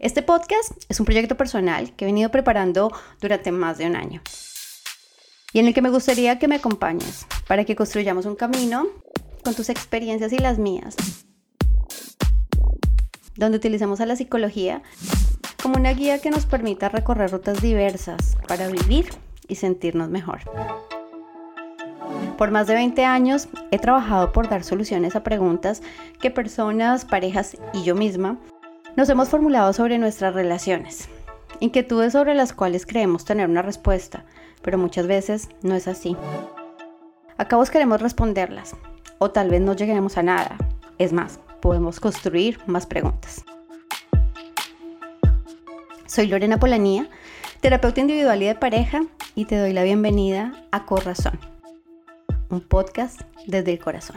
Este podcast es un proyecto personal que he venido preparando durante más de un año y en el que me gustaría que me acompañes para que construyamos un camino con tus experiencias y las mías, donde utilizamos a la psicología como una guía que nos permita recorrer rutas diversas para vivir y sentirnos mejor. Por más de 20 años he trabajado por dar soluciones a preguntas que personas, parejas y yo misma nos hemos formulado sobre nuestras relaciones. Inquietudes sobre las cuales creemos tener una respuesta, pero muchas veces no es así. Acá queremos responderlas, o tal vez no lleguemos a nada. Es más, podemos construir más preguntas. Soy Lorena Polanía, terapeuta individual y de pareja, y te doy la bienvenida a Corazón, un podcast desde el corazón.